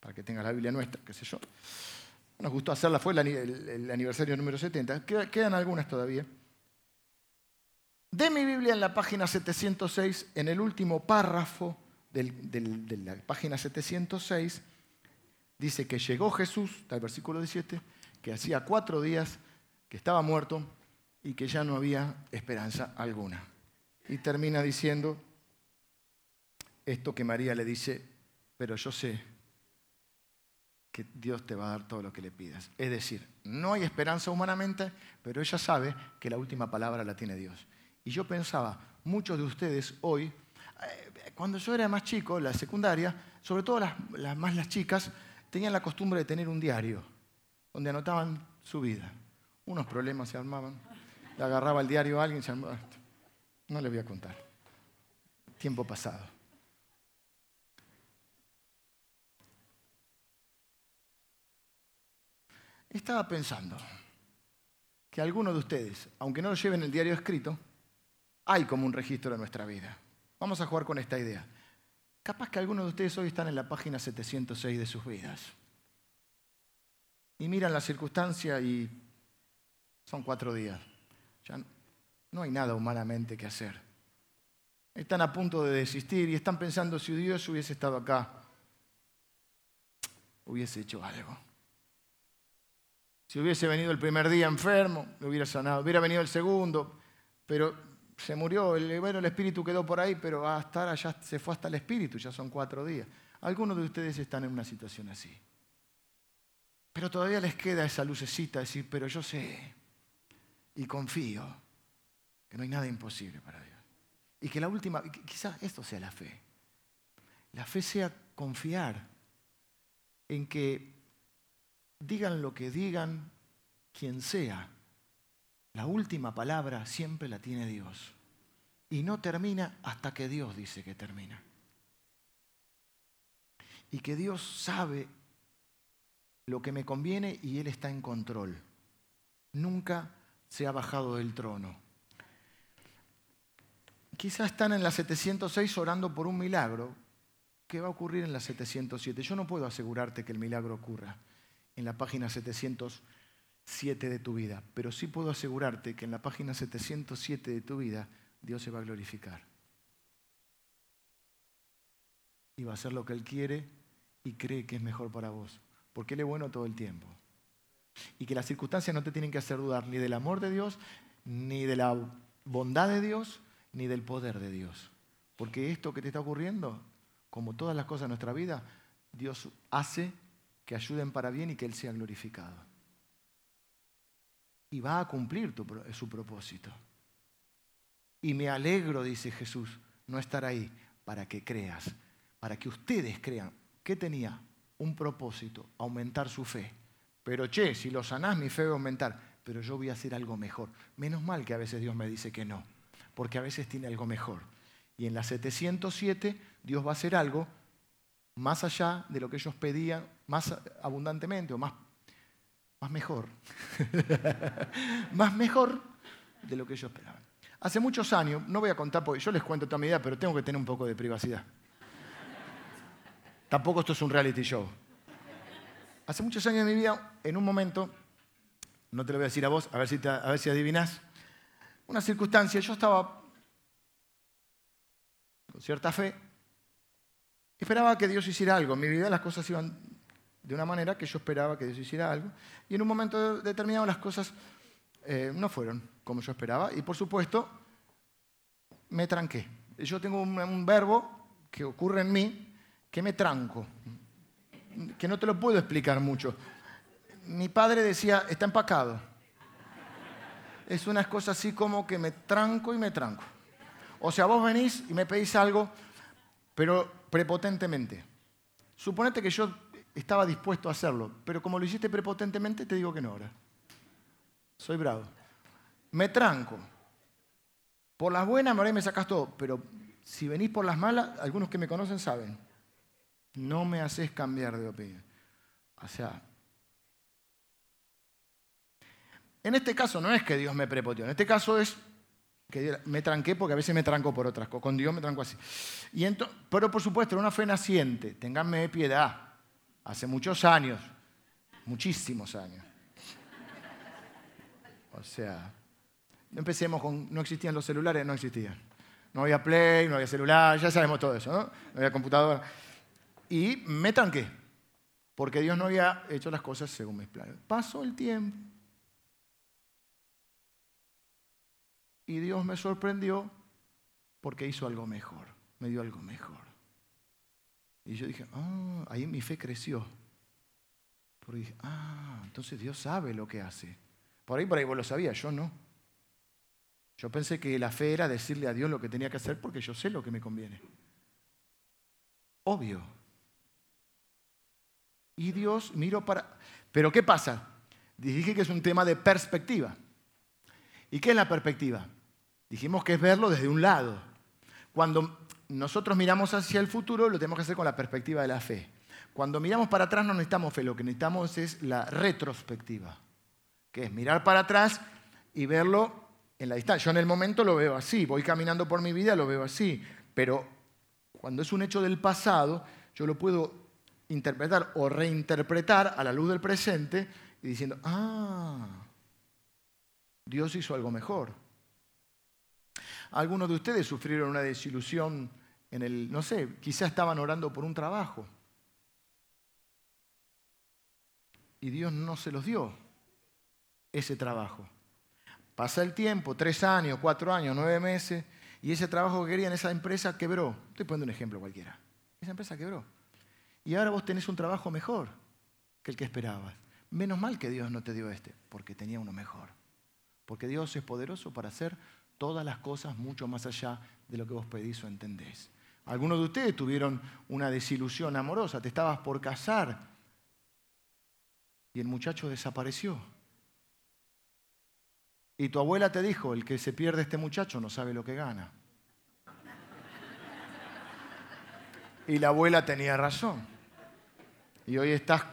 S1: para que tenga la Biblia nuestra, qué sé yo. Nos gustó hacerla, fue el, aniversario número 70, quedan algunas todavía. De mi Biblia en la página 706, en el último párrafo de la página 706, dice que llegó Jesús, está el versículo 17, que hacía cuatro días que estaba muerto y que ya no había esperanza alguna. Y termina diciendo esto que María le dice, pero yo sé que Dios te va a dar todo lo que le pidas. Es decir, no hay esperanza humanamente, pero ella sabe que la última palabra la tiene Dios. Y yo pensaba, muchos de ustedes hoy, eh, cuando yo era más chico, la secundaria, sobre todo las, más las chicas, tenían la costumbre de tener un diario donde anotaban su vida. Unos problemas se armaban. Le agarraba el diario a alguien se armaba. No le voy a contar. Tiempo pasado. Estaba pensando que algunos de ustedes, aunque no lo lleven el diario escrito, hay como un registro de nuestra vida. Vamos a jugar con esta idea. Capaz que algunos de ustedes hoy están en la página 706 de sus vidas. Y miran la circunstancia y son cuatro días. Ya no hay nada humanamente que hacer. Están a punto de desistir y están pensando si Dios hubiese estado acá, hubiese hecho algo. Si hubiese venido el primer día enfermo, lo hubiera sanado. Hubiera venido el segundo, pero se murió. El, bueno, el espíritu quedó por ahí, pero ahora ya se fue hasta el espíritu, ya son cuatro días. Algunos de ustedes están en una situación así. Pero todavía les queda esa lucecita de decir, pero yo sé y confío que no hay nada imposible para Dios. Y que la última, quizás esto sea la fe. La fe sea confiar en que digan lo que digan, quien sea, la última palabra siempre la tiene Dios. Y no termina hasta que Dios dice que termina. Y que Dios sabe lo que me conviene y Él está en control. Nunca se ha bajado del trono. Quizás están en la 706 orando por un milagro que va a ocurrir en la 707. Yo no puedo asegurarte que el milagro ocurra en la página 707 de tu vida, pero sí puedo asegurarte que en la página 707 de tu vida Dios se va a glorificar. Y va a hacer lo que Él quiere y cree que es mejor para vos, porque Él es bueno todo el tiempo. Y que las circunstancias no te tienen que hacer dudar ni del amor de Dios, ni de la bondad de Dios, ni del poder de Dios. Porque esto que te está ocurriendo, como todas las cosas en nuestra vida, Dios hace que ayuden para bien y que Él sea glorificado. Y va a cumplir su propósito. Y me alegro, dice Jesús, no estar ahí para que creas, para que ustedes crean. que tenía? Un propósito, aumentar su fe. Pero che, si lo sanás, mi fe va a aumentar. Pero yo voy a hacer algo mejor. Menos mal que a veces Dios me dice que no, porque a veces tiene algo mejor. Y en la 707 Dios va a hacer algo más allá de lo que ellos pedían, más abundantemente o más, más mejor. más mejor de lo que ellos esperaban. Hace muchos años, no voy a contar porque yo les cuento toda mi vida, pero tengo que tener un poco de privacidad. Tampoco esto es un reality show. Hace muchos años de mi vida, en un momento, no te lo voy a decir a vos, a ver si, a ver si adivinás, una circunstancia, yo estaba con cierta fe, esperaba que Dios hiciera algo. En mi vida las cosas iban de una manera que yo esperaba que Dios hiciera algo. Y en un momento determinado las cosas eh, no fueron como yo esperaba. Y por supuesto, me tranqué. Yo tengo un, verbo que ocurre en mí que me tranco, que no te lo puedo explicar mucho. Mi padre decía, está empacado. Es una cosa así como que me tranco y me tranco. O sea, vos venís y me pedís algo, pero prepotentemente. Suponete que yo estaba dispuesto a hacerlo, pero como lo hiciste prepotentemente, te digo que no ahora. Soy bravo. Me tranco. Por las buenas, me me sacas todo, pero si venís por las malas, algunos que me conocen saben, no me haces cambiar de opinión. O sea, en este caso no es que Dios me prepoteó, en este caso es que me tranqué porque a veces me tranco por otras cosas. Con Dios me tranco así. Y pero por supuesto, era una fe naciente. Ténganme piedad. Hace muchos años, muchísimos años. O sea, empecemos con, no existían los celulares, no existían. No había Play, no había celular, ya sabemos todo eso, ¿no? No había computadora. Y me tranqué, porque Dios no había hecho las cosas según mis planes. Pasó el tiempo, Y Dios me sorprendió porque hizo algo mejor, me dio algo mejor. Y yo dije, ah, ahí mi fe creció. Porque dije, ah, entonces Dios sabe lo que hace. Por ahí, por ahí vos lo sabías, yo no. Yo pensé que la fe era decirle a Dios lo que tenía que hacer porque yo sé lo que me conviene. Obvio. Y Dios miro para... Pero ¿qué pasa? Dije que es un tema de perspectiva. ¿Y qué es la perspectiva? Dijimos que es verlo desde un lado. Cuando nosotros miramos hacia el futuro, lo tenemos que hacer con la perspectiva de la fe. Cuando miramos para atrás no necesitamos fe, lo que necesitamos es la retrospectiva, que es mirar para atrás y verlo en la distancia. Yo en el momento lo veo así, voy caminando por mi vida, lo veo así, pero cuando es un hecho del pasado, yo lo puedo interpretar o reinterpretar a la luz del presente y diciendo, ah, Dios hizo algo mejor. Algunos de ustedes sufrieron una desilusión en el, no sé, quizás estaban orando por un trabajo y Dios no se los dio ese trabajo. Pasa el tiempo, tres años, cuatro años, nueve meses, y ese trabajo que querían, esa empresa quebró. Estoy poniendo un ejemplo cualquiera. Esa empresa quebró. Y ahora vos tenés un trabajo mejor que el que esperabas. Menos mal que Dios no te dio este, porque tenía uno mejor. Porque Dios es poderoso para hacer todas las cosas mucho más allá de lo que vos pedís o entendés. Algunos de ustedes tuvieron una desilusión amorosa, te estabas por casar y el muchacho desapareció. Y tu abuela te dijo, el que se pierde este muchacho no sabe lo que gana. Y la abuela tenía razón. Y hoy estás,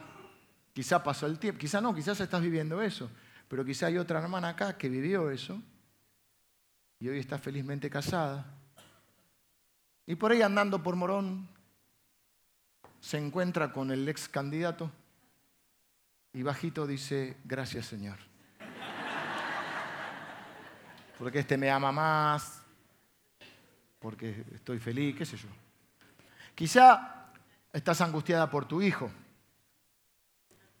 S1: quizá pasó el tiempo, quizá no, quizás estás viviendo eso, pero quizá hay otra hermana acá que vivió eso y hoy está felizmente casada. Y por ahí andando por Morón se encuentra con el ex candidato y bajito dice, gracias Señor porque este me ama más, porque estoy feliz, qué sé yo. Quizá estás angustiada por tu hijo,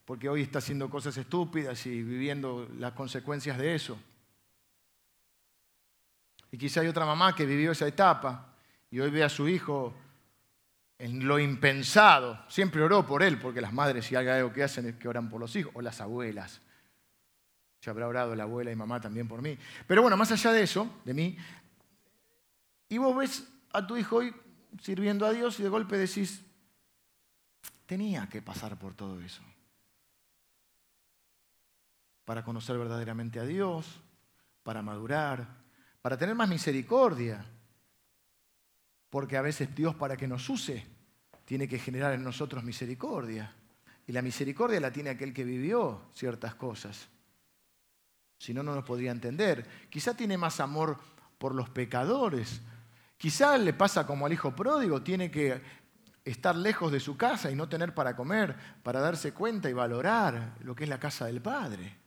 S1: porque hoy está haciendo cosas estúpidas y viviendo las consecuencias de eso. Y quizá hay otra mamá que vivió esa etapa y hoy ve a su hijo en lo impensado. Siempre oró por él, porque las madres si hay algo que hacen es que oran por los hijos, o las abuelas. Se habrá orado la abuela y mamá también por mí. Pero bueno, más allá de eso, de mí, y vos ves a tu hijo hoy sirviendo a Dios y de golpe decís, tenía que pasar por todo eso. Para conocer verdaderamente a Dios, para madurar, para tener más misericordia. Porque a veces Dios para que nos use tiene que generar en nosotros misericordia. Y la misericordia la tiene aquel que vivió ciertas cosas. Si no, no nos podría entender. Quizá tiene más amor por los pecadores. Quizá le pasa como al hijo pródigo, tiene que estar lejos de su casa y no tener para comer, para darse cuenta y valorar lo que es la casa del Padre.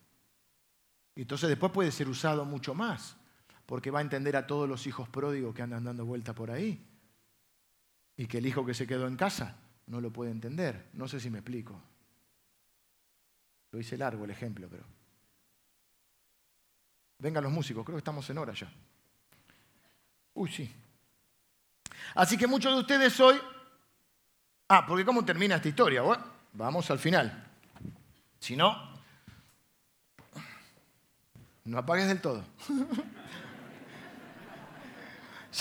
S1: Y entonces después puede ser usado mucho más, porque va a entender a todos los hijos pródigos que andan dando vuelta por ahí. Y que el hijo que se quedó en casa no lo puede entender. No sé si me explico. Lo hice largo el ejemplo, pero... Vengan los músicos, creo que estamos en hora ya. Uy, sí. Así que muchos de ustedes hoy... Ah, porque ¿cómo termina esta historia? Bueno, vamos al final. Si no, no apagues del todo.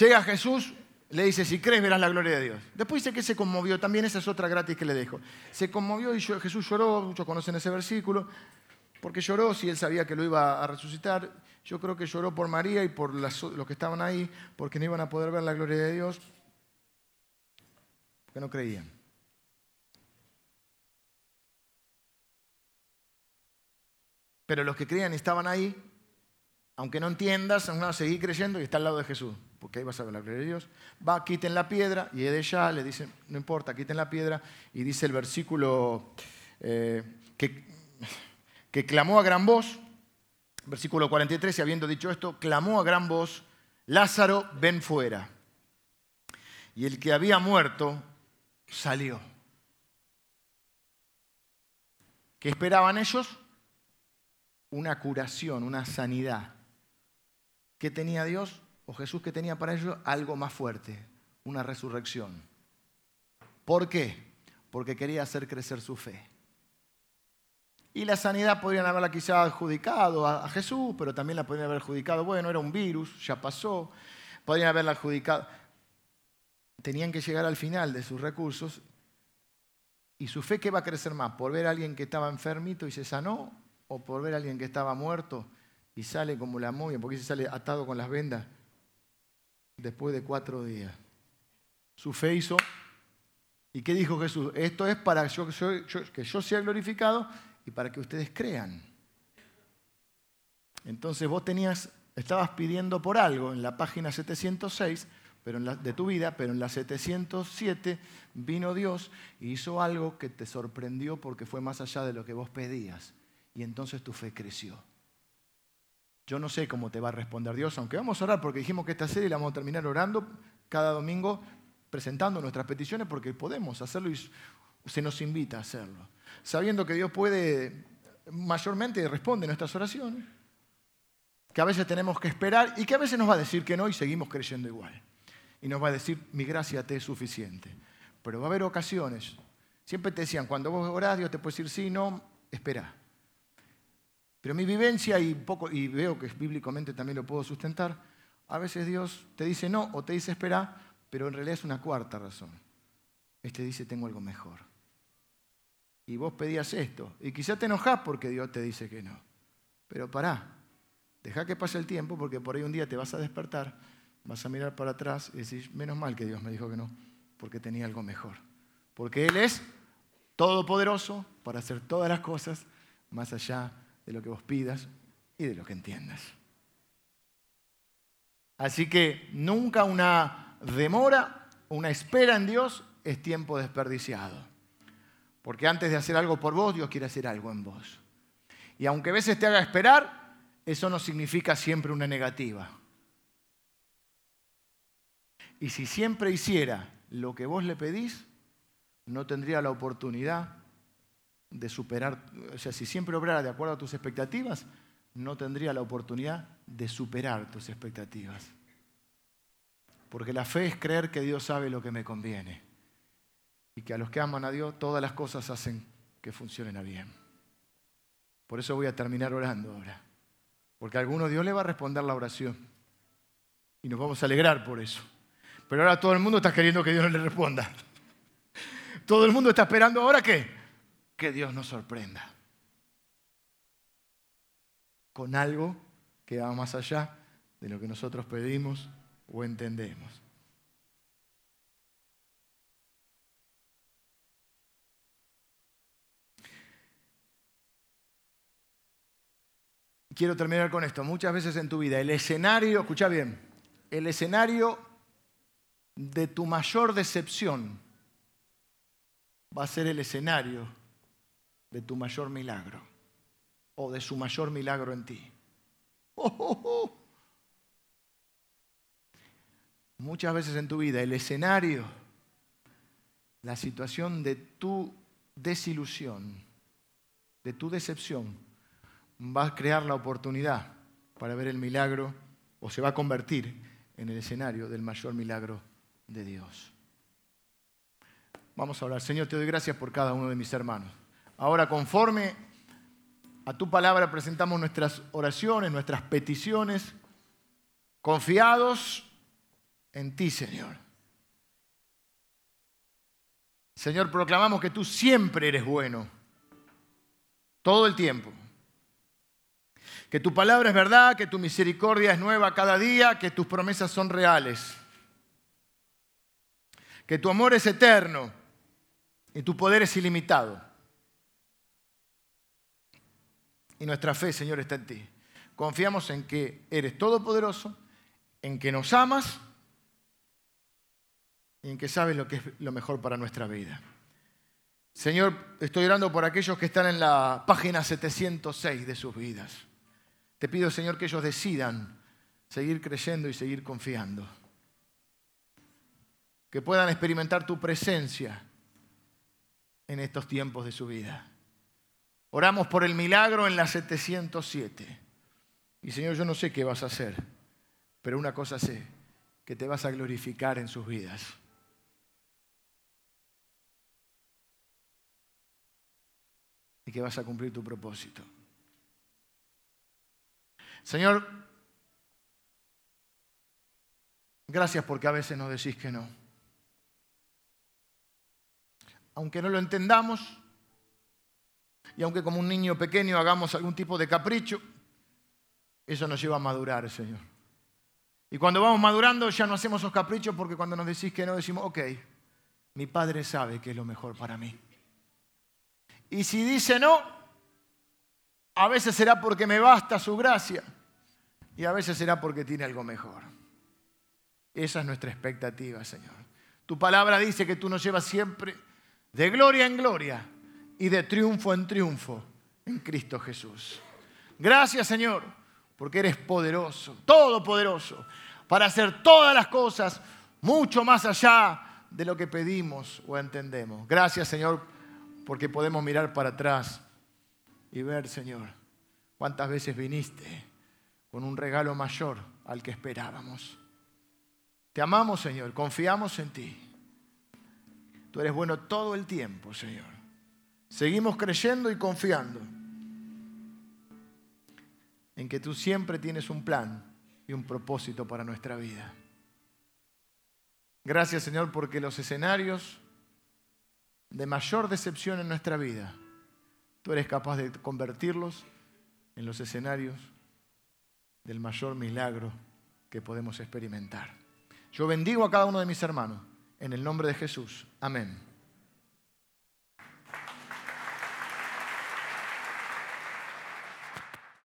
S1: Llega Jesús, le dice, si crees verás la gloria de Dios. Después dice que se conmovió, también esa es otra gratis que le dejo. Se conmovió y Jesús lloró, muchos conocen ese versículo, porque lloró si él sabía que lo iba a resucitar. Yo creo que lloró por María y por los que estaban ahí, porque no iban a poder ver la gloria de Dios, porque no creían. Pero los que creían y estaban ahí, aunque no entiendas, van a seguir creyendo y está al lado de Jesús, porque ahí vas a ver la gloria de Dios. Va, quiten la piedra, y de ya le dice, no importa, quiten la piedra, y dice el versículo eh, que clamó a gran voz, Versículo 43, y habiendo dicho esto, clamó a gran voz, Lázaro, ven fuera. Y el que había muerto salió. ¿Qué esperaban ellos? Una curación, una sanidad. ¿Qué tenía Dios o Jesús que tenía para ellos? Algo más fuerte, una resurrección. ¿Por qué? Porque quería hacer crecer su fe. Y la sanidad podrían haberla quizá adjudicado a, Jesús, pero también la podrían haber adjudicado, bueno, era un virus, ya pasó. Podrían haberla adjudicado. Tenían que llegar al final de sus recursos. ¿Y su fe qué va a crecer más? ¿Por ver a alguien que estaba enfermito y se sanó? ¿O por ver a alguien que estaba muerto y sale como la momia? Porque se sale atado con las vendas después de cuatro días. Su fe hizo. ¿Y qué dijo Jesús? Esto es para que yo sea glorificado y para que ustedes crean. Entonces vos tenías estabas pidiendo por algo en la página 706 pero de tu vida, pero en la 707 vino Dios y hizo algo que te sorprendió porque fue más allá de lo que vos pedías. Y entonces tu fe creció. Yo no sé cómo te va a responder Dios, aunque vamos a orar porque dijimos que esta serie la vamos a terminar orando cada domingo presentando nuestras peticiones porque podemos hacerlo y se nos invita a hacerlo. Sabiendo que Dios puede mayormente responde nuestras oraciones, que a veces tenemos que esperar y que a veces nos va a decir que no y seguimos creyendo igual. Y nos va a decir, mi gracia te es suficiente. Pero va a haber ocasiones. Siempre te decían, cuando vos orás, Dios te puede decir sí, no, espera. Pero mi vivencia, y, poco, y veo que bíblicamente también lo puedo sustentar, a veces Dios te dice no o te dice espera, pero en realidad es una cuarta razón. Este dice, tengo algo mejor. Y vos pedías esto. Y quizá te enojás porque Dios te dice que no. Pero pará, deja que pase el tiempo porque por ahí un día te vas a despertar, vas a mirar para atrás y decís, menos mal que Dios me dijo que no, porque tenía algo mejor. Porque Él es todopoderoso para hacer todas las cosas más allá de lo que vos pidas y de lo que entiendas. Así que nunca una demora, una espera en Dios es tiempo desperdiciado. Porque antes de hacer algo por vos, Dios quiere hacer algo en vos. Y aunque a veces te haga esperar, eso no significa siempre una negativa. Y si siempre hiciera lo que vos le pedís, no tendría la oportunidad de superar, o sea, si siempre obrara de acuerdo a tus expectativas, no tendría la oportunidad de superar tus expectativas. Porque la fe es creer que Dios sabe lo que me conviene. Y que a los que aman a Dios todas las cosas hacen que funcionen a bien. Por eso voy a terminar orando ahora. Porque a alguno Dios le va a responder la oración. Y nos vamos a alegrar por eso. Pero ahora todo el mundo está queriendo que Dios no le responda. Todo el mundo está esperando ahora que que Dios nos sorprenda. Con algo que va más allá de lo que nosotros pedimos o entendemos. Quiero terminar con esto. Muchas veces en tu vida el escenario, escucha bien, el escenario de tu mayor decepción va a ser el escenario de tu mayor milagro o de su mayor milagro en ti. Oh, muchas veces en tu vida el escenario, la situación de tu desilusión, de tu decepción, va a crear la oportunidad para ver el milagro o se va a convertir en el escenario del mayor milagro de Dios. Vamos a hablar. Señor, te doy gracias por cada uno de mis hermanos. Ahora, conforme a tu palabra, presentamos nuestras oraciones, nuestras peticiones, confiados en ti, Señor. Señor, proclamamos que tú siempre eres bueno, todo el tiempo. Que tu palabra es verdad, que tu misericordia es nueva cada día, que tus promesas son reales. Que tu amor es eterno y tu poder es ilimitado. Y nuestra fe, Señor, está en ti. Confiamos en que eres todopoderoso, en que nos amas y en que sabes lo que es lo mejor para nuestra vida. Señor, estoy orando por aquellos que están en la página 706 de sus vidas. Te pido, Señor, que ellos decidan seguir creyendo y seguir confiando. Que puedan experimentar tu presencia en estos tiempos de su vida. Oramos por el milagro en la 707. Y Señor, yo no sé qué vas a hacer, pero una cosa sé, que te vas a glorificar en sus vidas. y que vas a cumplir tu propósito. Señor, gracias porque a veces nos decís que no. Aunque no lo entendamos y aunque como un niño pequeño hagamos algún tipo de capricho, eso nos lleva a madurar, Señor. Y cuando vamos madurando ya no hacemos esos caprichos porque cuando nos decís que no decimos, ok, mi Padre sabe que es lo mejor para mí. Y si dice no, a veces será porque me basta su gracia. y a veces será porque tiene algo mejor. Esa es nuestra expectativa, Señor. Tu palabra dice que tú nos llevas siempre de gloria en gloria y de triunfo en triunfo en Cristo Jesús. Gracias, Señor, porque eres poderoso, todopoderoso, para hacer todas las cosas mucho más allá de lo que pedimos o entendemos. Gracias, Señor, porque podemos mirar para atrás y ver, Señor, cuántas veces viniste con un regalo mayor al que esperábamos. Te amamos, Señor, confiamos en ti. Tú eres bueno todo el tiempo, Señor. Seguimos creyendo y confiando en que tú siempre tienes un plan y un propósito para nuestra vida. Gracias, Señor, porque los escenarios de mayor decepción en nuestra vida, tú eres capaz de convertirlos en los escenarios del mayor milagro que podemos experimentar. Yo bendigo a cada uno de mis hermanos en el nombre de Jesús. Amén.